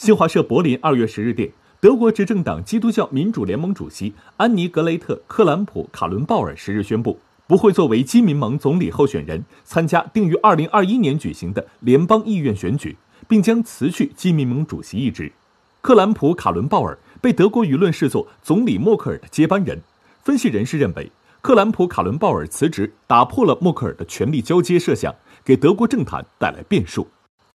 新华社柏林二月十日电德国执政党基督教民主联盟主席安妮格雷特克兰普卡伦鲍尔十日宣布不会作为基民盟总理候选人参加定于二零二一年举行的联邦议院选举并将辞去基民盟主席一职。克兰普卡伦鲍尔被德国舆论视作总理默克尔的接班人。分析人士认为克兰普卡伦鲍尔辞职打破了默克尔的权力交接设想给德国政坛带来变数。